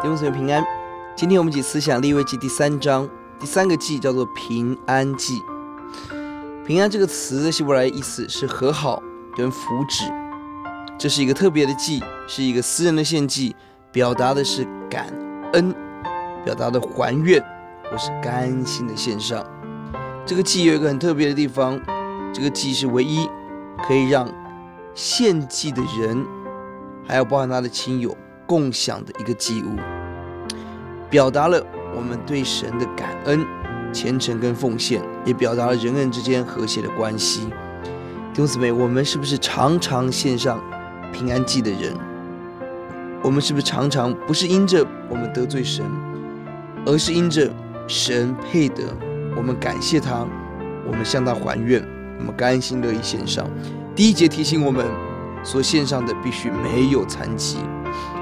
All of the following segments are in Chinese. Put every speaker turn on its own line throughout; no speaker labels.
弟兄姊妹平安。今天我们一起思想利未记第三章，第三个祭叫做平安祭。平安这个词的希伯来意思是和好跟福祉，这是一个特别的祭，是一个私人的献祭，表达的是感恩，表达的还愿或是甘心的献上。这个祭有一个很特别的地方，这个祭是唯一可以让献祭的人，还有包含他的亲友共享的一个祭物，表达了我们对神的感恩、虔诚跟奉献，也表达了人人之间和谐的关系。弟兄姊妹，我们是不是常常献上平安祭的人？我们是不是常常不是因着我们得罪神，而是因着神配得？我们感谢他，我们向他还愿，我们甘心乐意献上。第一节提醒我们，所献上的必须没有残疾。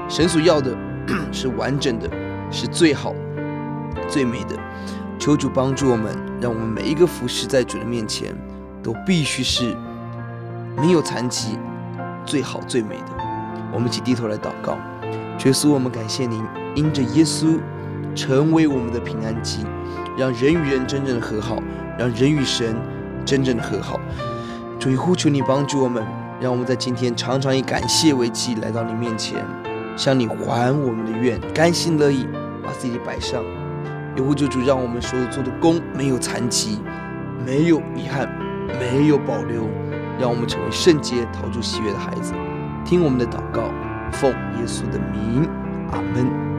神所要的 是完整的，是最好、最美的。求主帮助我们，让我们每一个服侍在主的面前，都必须是没有残疾、最好、最美的。我们一起低头来祷告，耶稣，我们感谢您，因着耶稣成为我们的平安祭。让人与人真正的和好，让人与神真正的和好。主，呼求你帮助我们，让我们在今天常常以感谢为祭来到你面前，向你还我们的愿，甘心乐意把自己摆上。也呼求主，让我们所做的工没有残疾，没有遗憾，没有保留，让我们成为圣洁、陶铸喜悦的孩子。听我们的祷告，奉耶稣的名，阿门。